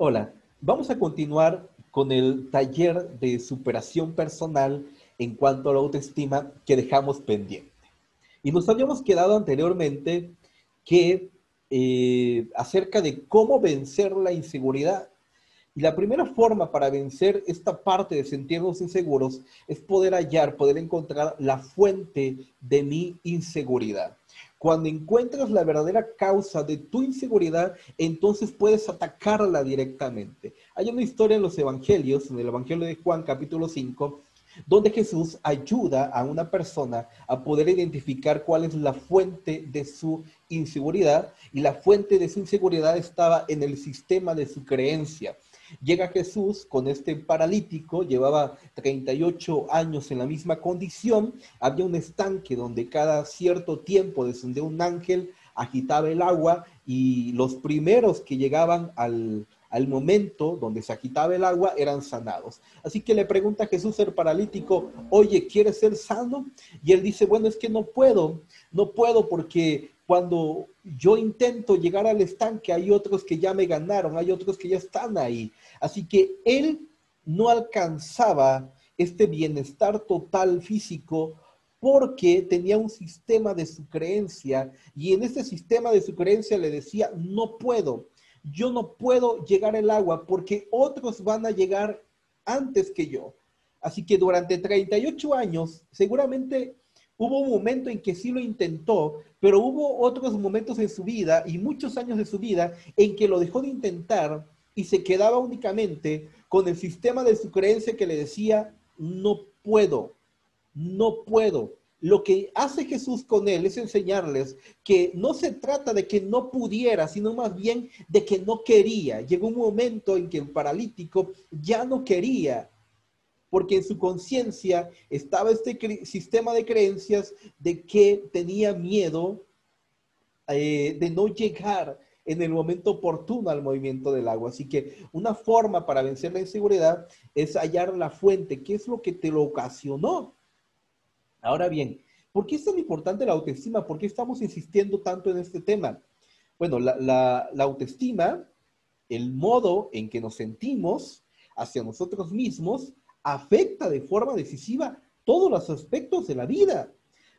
Hola, vamos a continuar con el taller de superación personal en cuanto a la autoestima que dejamos pendiente. Y nos habíamos quedado anteriormente que eh, acerca de cómo vencer la inseguridad. Y la primera forma para vencer esta parte de sentirnos inseguros es poder hallar, poder encontrar la fuente de mi inseguridad. Cuando encuentras la verdadera causa de tu inseguridad, entonces puedes atacarla directamente. Hay una historia en los evangelios, en el Evangelio de Juan capítulo 5, donde Jesús ayuda a una persona a poder identificar cuál es la fuente de su inseguridad y la fuente de su inseguridad estaba en el sistema de su creencia. Llega Jesús con este paralítico, llevaba 38 años en la misma condición, había un estanque donde cada cierto tiempo descendía un ángel, agitaba el agua y los primeros que llegaban al, al momento donde se agitaba el agua eran sanados. Así que le pregunta a Jesús el paralítico, oye, ¿quieres ser sano? Y él dice, bueno, es que no puedo, no puedo porque cuando yo intento llegar al estanque, hay otros que ya me ganaron, hay otros que ya están ahí. Así que él no alcanzaba este bienestar total físico porque tenía un sistema de su creencia y en ese sistema de su creencia le decía, no puedo, yo no puedo llegar al agua porque otros van a llegar antes que yo. Así que durante 38 años, seguramente Hubo un momento en que sí lo intentó, pero hubo otros momentos en su vida y muchos años de su vida en que lo dejó de intentar y se quedaba únicamente con el sistema de su creencia que le decía, no puedo, no puedo. Lo que hace Jesús con él es enseñarles que no se trata de que no pudiera, sino más bien de que no quería. Llegó un momento en que el paralítico ya no quería porque en su conciencia estaba este sistema de creencias de que tenía miedo eh, de no llegar en el momento oportuno al movimiento del agua. Así que una forma para vencer la inseguridad es hallar la fuente, qué es lo que te lo ocasionó. Ahora bien, ¿por qué es tan importante la autoestima? ¿Por qué estamos insistiendo tanto en este tema? Bueno, la autoestima, el modo en que nos sentimos hacia nosotros mismos, afecta de forma decisiva todos los aspectos de la vida.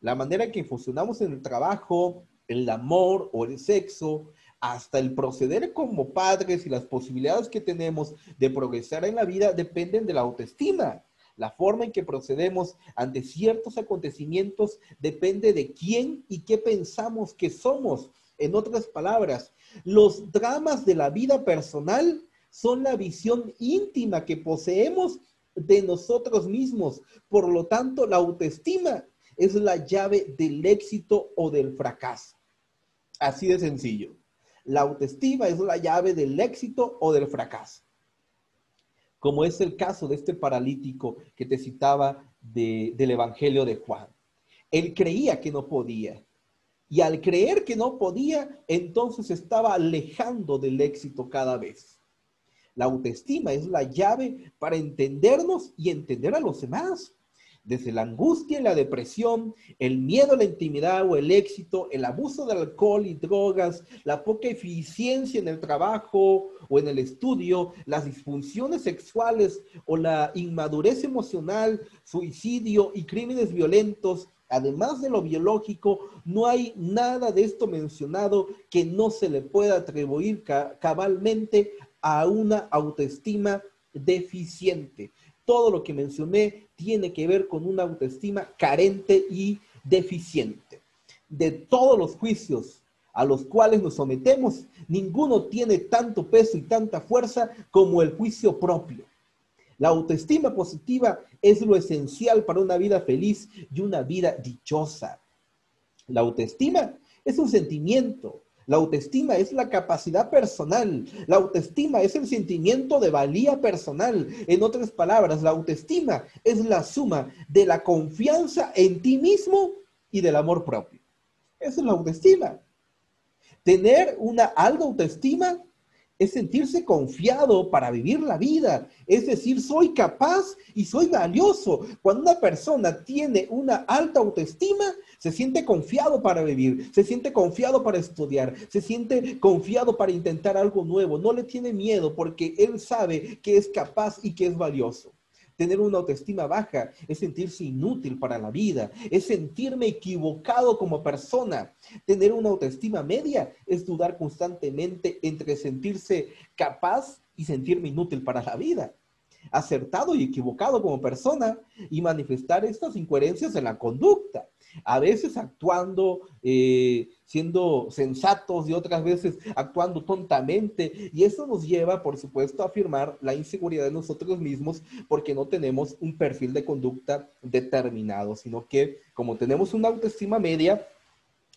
La manera en que funcionamos en el trabajo, el amor o el sexo, hasta el proceder como padres y las posibilidades que tenemos de progresar en la vida dependen de la autoestima. La forma en que procedemos ante ciertos acontecimientos depende de quién y qué pensamos que somos. En otras palabras, los dramas de la vida personal son la visión íntima que poseemos de nosotros mismos. Por lo tanto, la autoestima es la llave del éxito o del fracaso. Así de sencillo. La autoestima es la llave del éxito o del fracaso. Como es el caso de este paralítico que te citaba del Evangelio de Juan. Él creía que no podía. Y al creer que no podía, entonces estaba alejando del éxito cada vez. La autoestima es la llave para entendernos y entender a los demás. Desde la angustia y la depresión, el miedo a la intimidad o el éxito, el abuso de alcohol y drogas, la poca eficiencia en el trabajo o en el estudio, las disfunciones sexuales o la inmadurez emocional, suicidio y crímenes violentos, además de lo biológico, no hay nada de esto mencionado que no se le pueda atribuir cabalmente a una autoestima deficiente. Todo lo que mencioné tiene que ver con una autoestima carente y deficiente. De todos los juicios a los cuales nos sometemos, ninguno tiene tanto peso y tanta fuerza como el juicio propio. La autoestima positiva es lo esencial para una vida feliz y una vida dichosa. La autoestima es un sentimiento, la autoestima es la capacidad personal. La autoestima es el sentimiento de valía personal. En otras palabras, la autoestima es la suma de la confianza en ti mismo y del amor propio. Esa es la autoestima. Tener una alta autoestima es sentirse confiado para vivir la vida. Es decir, soy capaz y soy valioso. Cuando una persona tiene una alta autoestima, se siente confiado para vivir, se siente confiado para estudiar, se siente confiado para intentar algo nuevo. No le tiene miedo porque él sabe que es capaz y que es valioso. Tener una autoestima baja es sentirse inútil para la vida, es sentirme equivocado como persona. Tener una autoestima media es dudar constantemente entre sentirse capaz y sentirme inútil para la vida. Acertado y equivocado como persona y manifestar estas incoherencias en la conducta a veces actuando, eh, siendo sensatos y otras veces actuando tontamente. Y eso nos lleva, por supuesto, a afirmar la inseguridad de nosotros mismos porque no tenemos un perfil de conducta determinado, sino que como tenemos una autoestima media,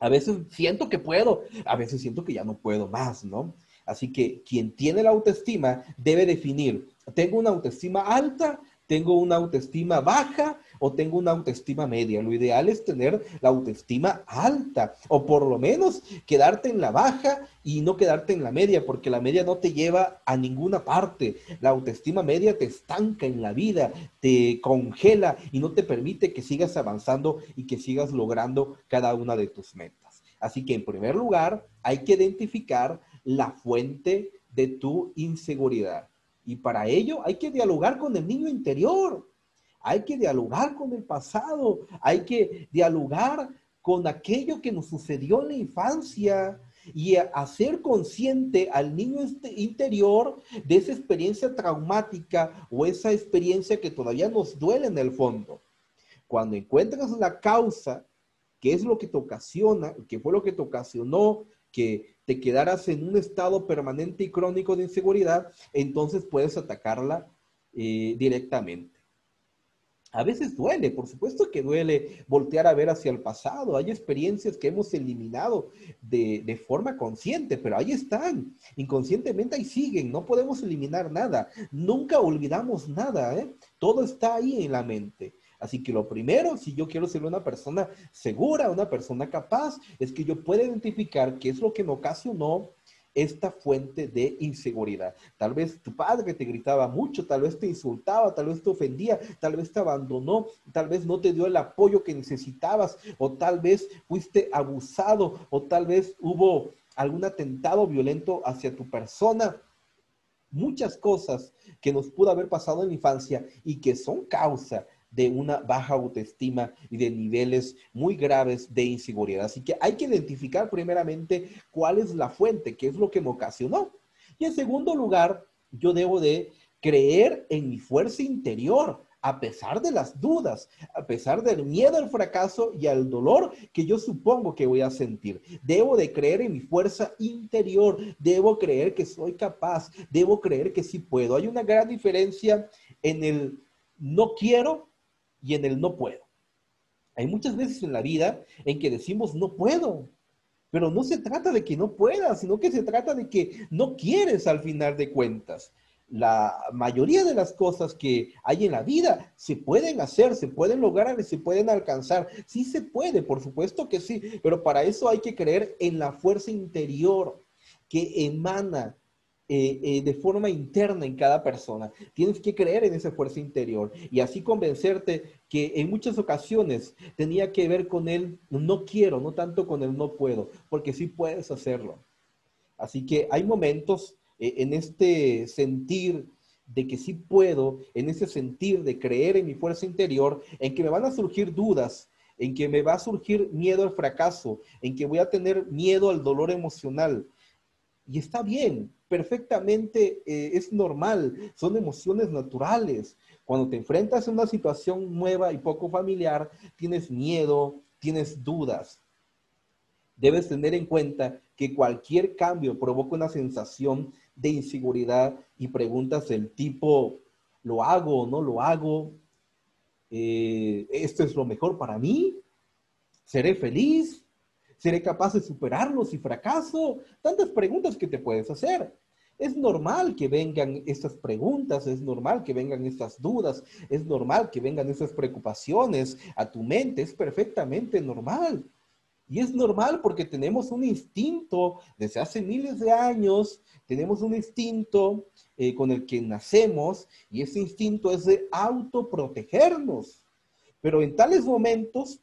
a veces siento que puedo, a veces siento que ya no puedo más, ¿no? Así que quien tiene la autoestima debe definir, ¿tengo una autoestima alta? ¿Tengo una autoestima baja? o tengo una autoestima media. Lo ideal es tener la autoestima alta o por lo menos quedarte en la baja y no quedarte en la media, porque la media no te lleva a ninguna parte. La autoestima media te estanca en la vida, te congela y no te permite que sigas avanzando y que sigas logrando cada una de tus metas. Así que en primer lugar, hay que identificar la fuente de tu inseguridad. Y para ello hay que dialogar con el niño interior hay que dialogar con el pasado, hay que dialogar con aquello que nos sucedió en la infancia y hacer consciente al niño este interior de esa experiencia traumática o esa experiencia que todavía nos duele en el fondo. Cuando encuentras la causa, qué es lo que te ocasiona, qué fue lo que te ocasionó que te quedaras en un estado permanente y crónico de inseguridad, entonces puedes atacarla eh, directamente. A veces duele, por supuesto que duele voltear a ver hacia el pasado. Hay experiencias que hemos eliminado de, forma consciente, pero ahí están. Inconscientemente ahí siguen. No podemos eliminar nada. Nunca olvidamos nada. ¿eh? Todo está ahí en la mente. Así que lo primero, si yo quiero ser una persona segura, una persona capaz, es que yo pueda identificar qué es lo que me ocasionó esta fuente de inseguridad. Tal vez tu padre te gritaba mucho, tal vez te insultaba, tal vez te ofendía, tal vez te abandonó, tal vez no te dio el apoyo que necesitabas, o tal vez fuiste abusado, o tal vez hubo algún atentado violento hacia tu persona. Muchas cosas que nos pudo haber pasado en la infancia y que son causa de una baja autoestima y de niveles muy graves de inseguridad. Así que hay que identificar primeramente cuál es la fuente, qué es lo que me ocasionó. Y en segundo lugar, yo debo de creer en mi fuerza interior, a pesar de las dudas, a pesar del miedo al fracaso y al dolor que yo supongo que voy a sentir. Debo de creer en mi fuerza interior, debo creer que soy capaz, debo creer que sí puedo. Hay una gran diferencia en el no quiero y en el no puedo. Hay muchas veces en la vida en que decimos no puedo, pero no se trata de que no puedas, sino que se trata de que no quieres al final de cuentas. La mayoría de las cosas que hay en la vida se pueden hacer, se pueden lograr se pueden alcanzar. Sí se puede, por supuesto que sí, pero para eso hay que creer en la fuerza interior que emana eh, eh, de forma interna en cada persona. Tienes que creer en esa fuerza interior y así convencerte que en muchas ocasiones tenía que ver con el no quiero, no tanto con el no puedo, porque sí puedes hacerlo. Así que hay momentos eh, en este sentir de que sí puedo, en ese sentir de creer en mi fuerza interior, en que me van a surgir dudas, en que me va a surgir miedo al fracaso, en que voy a tener miedo al dolor emocional. Y está bien, perfectamente eh, es normal, son emociones naturales. Cuando te enfrentas a una situación nueva y poco familiar, tienes miedo, tienes dudas. Debes tener en cuenta que cualquier cambio provoca una sensación de inseguridad y preguntas del tipo, ¿lo hago o no lo hago? Eh, ¿Esto es lo mejor para mí? ¿Seré feliz? ¿Seré capaz de superarlo si fracaso? Tantas preguntas que te puedes hacer. Es normal que vengan estas preguntas, es normal que vengan estas dudas, es normal que vengan estas preocupaciones a tu mente, es perfectamente normal. Y es normal porque tenemos un instinto desde hace miles de años, tenemos un instinto eh, con el que nacemos y ese instinto es de autoprotegernos. Pero en tales momentos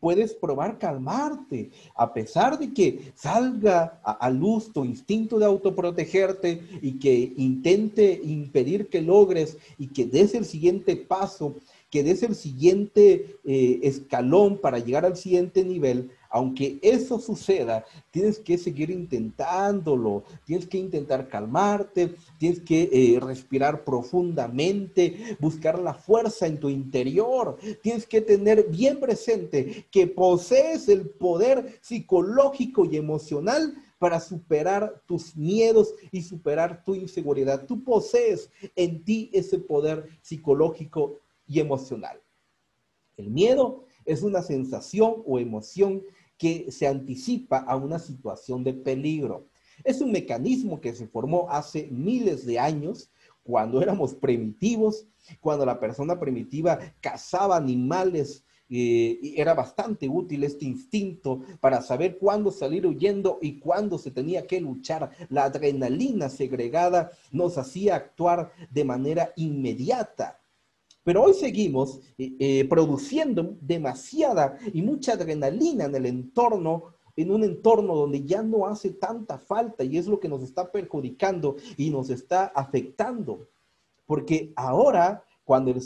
puedes probar calmarte, a pesar de que salga a, luz tu instinto de autoprotegerte y que intente impedir que logres y que des el siguiente paso, que des el siguiente eh, escalón para llegar al siguiente nivel, aunque eso suceda, tienes que seguir intentándolo, tienes que intentar calmarte, tienes que eh, respirar profundamente, buscar la fuerza en tu interior, tienes que tener bien presente que posees el poder psicológico y emocional para superar tus miedos y superar tu inseguridad. Tú posees en ti ese poder psicológico y emocional. El miedo es una sensación o emoción que se anticipa a una situación de peligro. Es un mecanismo que se formó hace miles de años, cuando éramos primitivos, cuando la persona primitiva cazaba animales eh, era bastante útil este instinto para saber cuándo salir huyendo y cuándo se tenía que luchar. La adrenalina segregada nos hacía actuar de manera inmediata. Pero hoy seguimos eh, eh, produciendo demasiada y mucha adrenalina en el entorno, en un entorno donde ya no hace tanta falta y es lo que nos está perjudicando y nos está afectando. Porque ahora, cuando el,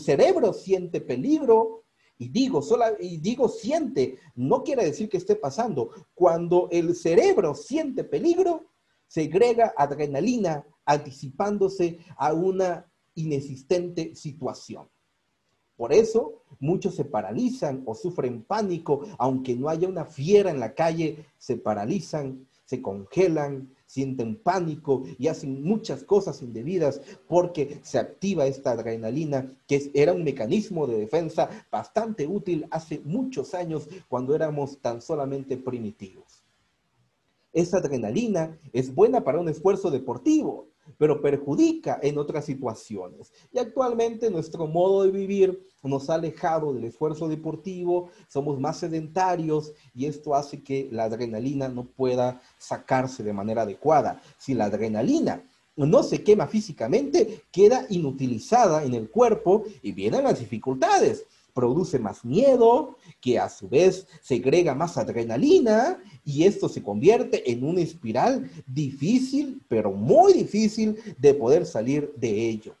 cerebro siente peligro, y digo, sola, y digo siente, no quiere decir que esté pasando. Cuando el cerebro siente peligro, segrega adrenalina anticipándose a una inexistente situación. Por eso muchos se paralizan o sufren pánico, aunque no haya una fiera en la calle, se paralizan, se congelan, sienten pánico y hacen muchas cosas indebidas porque se activa esta adrenalina, que era un mecanismo de defensa bastante útil hace muchos años cuando éramos tan solamente primitivos. Esa adrenalina es buena para un esfuerzo deportivo, pero perjudica en otras situaciones. Y actualmente nuestro modo de vivir nos ha alejado del esfuerzo deportivo, somos más sedentarios y esto hace que la adrenalina no pueda sacarse de manera adecuada. Si la adrenalina no se quema físicamente, queda inutilizada en el cuerpo y vienen las dificultades produce más miedo, que a su vez segrega más adrenalina y esto se convierte en una espiral difícil, pero muy difícil de poder salir de ello.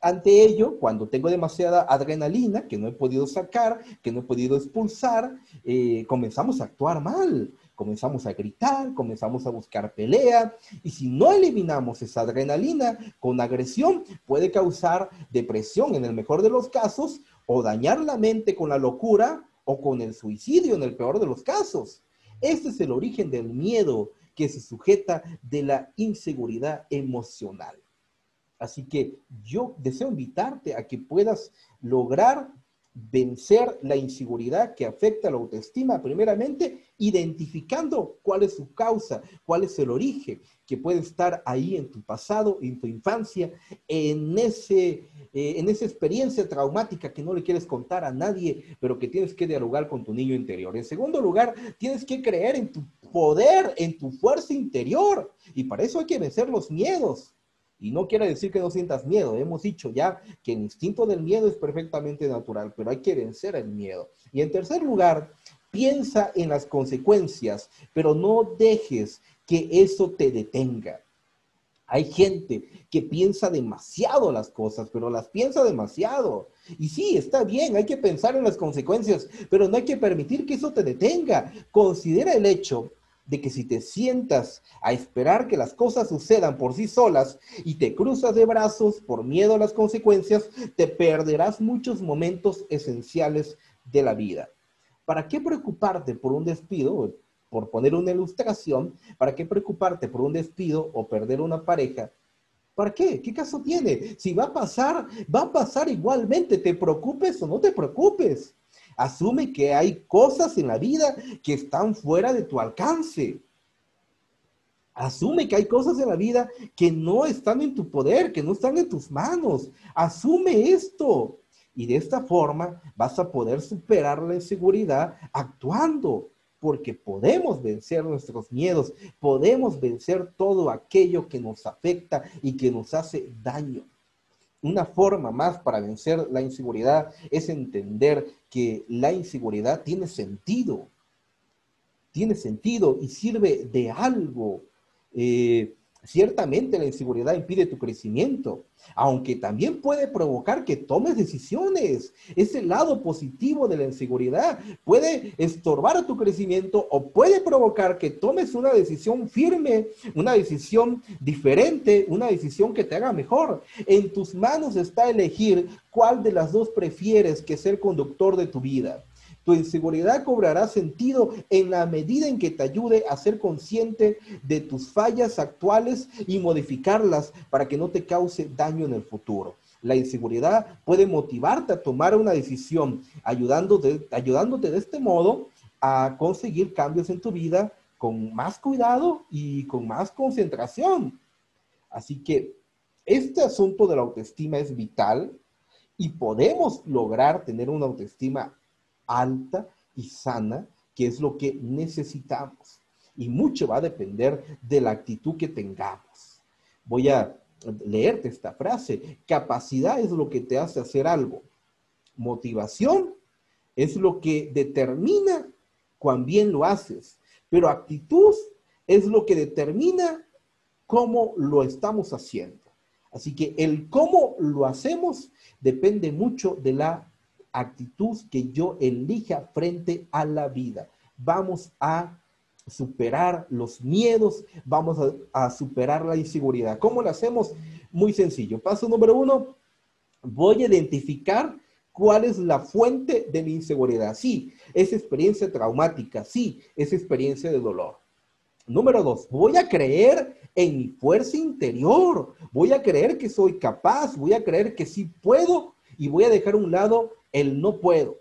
Ante ello, cuando tengo demasiada adrenalina que no he podido sacar, que no he podido expulsar, eh, comenzamos a actuar mal, comenzamos a gritar, comenzamos a buscar pelea, y si no eliminamos esa adrenalina con agresión, puede causar depresión en el mejor de los casos o dañar la mente con la locura o con el suicidio en el peor de los casos. Este es el origen del miedo que se sujeta de la inseguridad emocional. Así que yo deseo invitarte a que puedas lograr vencer la inseguridad que afecta la autoestima, primeramente identificando cuál es su causa, cuál es el origen que puede estar ahí en tu pasado, en tu infancia, en, ese, eh, en esa experiencia traumática que no le quieres contar a nadie, pero que tienes que dialogar con tu niño interior. En segundo lugar, tienes que creer en tu poder, en tu fuerza interior, y para eso hay que vencer los miedos. Y no quiere decir que no sientas miedo. Hemos dicho ya que el instinto del miedo es perfectamente natural, pero hay que vencer el miedo. Y en tercer lugar, piensa en las consecuencias, pero no dejes que eso te detenga. Hay gente que piensa demasiado las cosas, pero las piensa demasiado. Y sí, está bien, hay que pensar en las consecuencias, pero no hay que permitir que eso te detenga. Considera el hecho de que si te sientas a esperar que las cosas sucedan por sí solas y te cruzas de brazos por miedo a las consecuencias, te perderás muchos momentos esenciales de la vida. ¿Para qué preocuparte por un despido? Por poner una ilustración, ¿para qué preocuparte por un despido o perder una pareja? ¿Para qué? ¿Qué caso tiene? Si va a pasar, va a pasar igualmente, te preocupes o no te preocupes. Asume que hay cosas en la vida que están fuera de tu alcance. Asume que hay cosas en la vida que no están en tu poder, que no están en tus manos. Asume esto. Y de esta forma vas a poder superar la inseguridad actuando, porque podemos vencer nuestros miedos, podemos vencer todo aquello que nos afecta y que nos hace daño. Una forma más para vencer la inseguridad es entender que la inseguridad tiene sentido, tiene sentido y sirve de algo. Eh, Ciertamente la inseguridad impide tu crecimiento, aunque también puede provocar que tomes decisiones. Ese lado positivo de la inseguridad puede estorbar tu crecimiento o puede provocar que tomes una decisión firme, una decisión diferente, una decisión que te haga mejor. En tus manos está elegir cuál de las dos prefieres que ser conductor de tu vida. Tu inseguridad cobrará sentido en la medida en que te ayude a ser consciente de tus fallas actuales y modificarlas para que no te cause daño en el futuro. La inseguridad puede motivarte a tomar una decisión, ayudándote, ayudándote de este modo a conseguir cambios en tu vida con más cuidado y con más concentración. Así que este asunto de la autoestima es vital y podemos lograr tener una autoestima alta y sana, que es lo que necesitamos. Y mucho va a depender de la actitud que tengamos. Voy a leerte esta frase. Capacidad es lo que te hace hacer algo. Motivación es lo que determina cuán bien lo haces. Pero actitud es lo que determina cómo lo estamos haciendo. Así que el cómo lo hacemos depende mucho de la actitud que yo elija frente a la vida. Vamos a superar los miedos, vamos a, superar la inseguridad. ¿Cómo lo hacemos? Muy sencillo. Paso número uno, voy a identificar cuál es la fuente de mi inseguridad. Sí, es experiencia traumática, sí, es experiencia de dolor. Número dos, voy a creer en mi fuerza interior, voy a creer que soy capaz, voy a creer que sí puedo y voy a dejar a un lado el no puedo,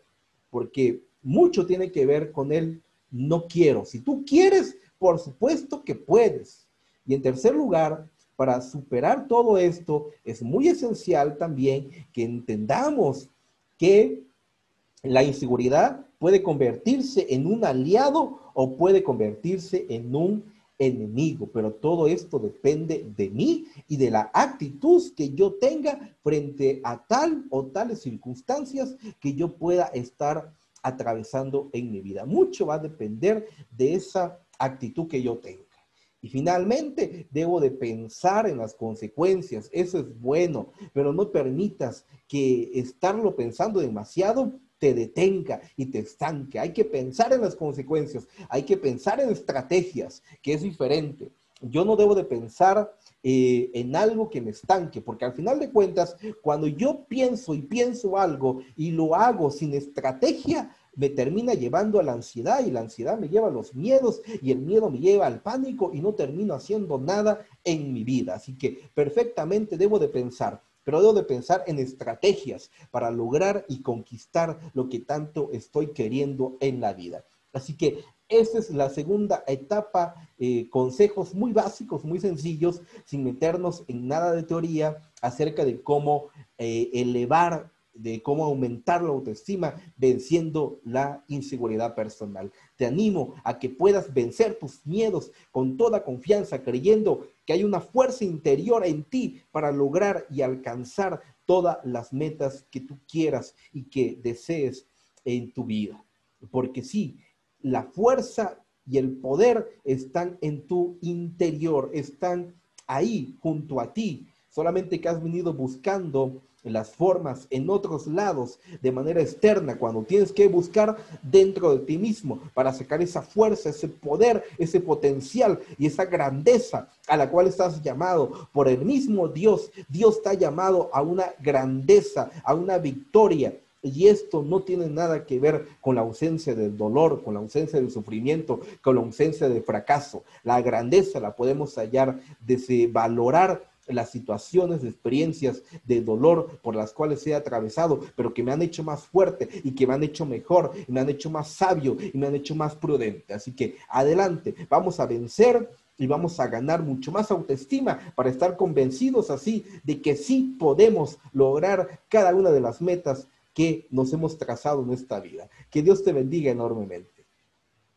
porque mucho tiene que ver con el no quiero. Si tú quieres, por supuesto que puedes. Y en tercer lugar, para superar todo esto, es muy esencial también que entendamos que la inseguridad puede convertirse en un aliado o puede convertirse en un enemigo, pero todo esto depende de mí y de la actitud que yo tenga frente a tal o tales circunstancias que yo pueda estar atravesando en mi vida. Mucho va a depender de esa actitud que yo tenga. Y finalmente, debo de pensar en las consecuencias. Eso es bueno, pero no permitas que estarlo pensando demasiado te detenga y te estanque. Hay que pensar en las consecuencias, hay que pensar en estrategias, que es diferente. Yo no debo de pensar eh, en algo que me estanque, porque al final de cuentas, cuando yo pienso y pienso algo y lo hago sin estrategia, me termina llevando a la ansiedad y la ansiedad me lleva a los miedos y el miedo me lleva al pánico y no termino haciendo nada en mi vida. Así que perfectamente debo de pensar pero debo de pensar en estrategias para lograr y conquistar lo que tanto estoy queriendo en la vida. Así que esa es la segunda etapa, eh, consejos muy básicos, muy sencillos, sin meternos en nada de teoría acerca de cómo eh, elevar de cómo aumentar la autoestima venciendo la inseguridad personal. Te animo a que puedas vencer tus miedos con toda confianza, creyendo que hay una fuerza interior en ti para lograr y alcanzar todas las metas que tú quieras y que desees en tu vida. Porque sí, la fuerza y el poder están en tu interior, están ahí junto a ti, solamente que has venido buscando las formas en otros lados de manera externa, cuando tienes que buscar dentro de ti mismo para sacar esa fuerza, ese poder, ese potencial y esa grandeza a la cual estás llamado por el mismo Dios. Dios está llamado a una grandeza, a una victoria. Y esto no tiene nada que ver con la ausencia del dolor, con la ausencia del sufrimiento, con la ausencia del fracaso. La grandeza la podemos hallar desde valorar las situaciones, experiencias de dolor por las cuales he atravesado, pero que me han hecho más fuerte y que me han hecho mejor, y me han hecho más sabio y me han hecho más prudente. Así que adelante, vamos a vencer y vamos a ganar mucho más autoestima para estar convencidos así de que sí podemos lograr cada una de las metas que nos hemos trazado en esta vida. Que Dios te bendiga enormemente.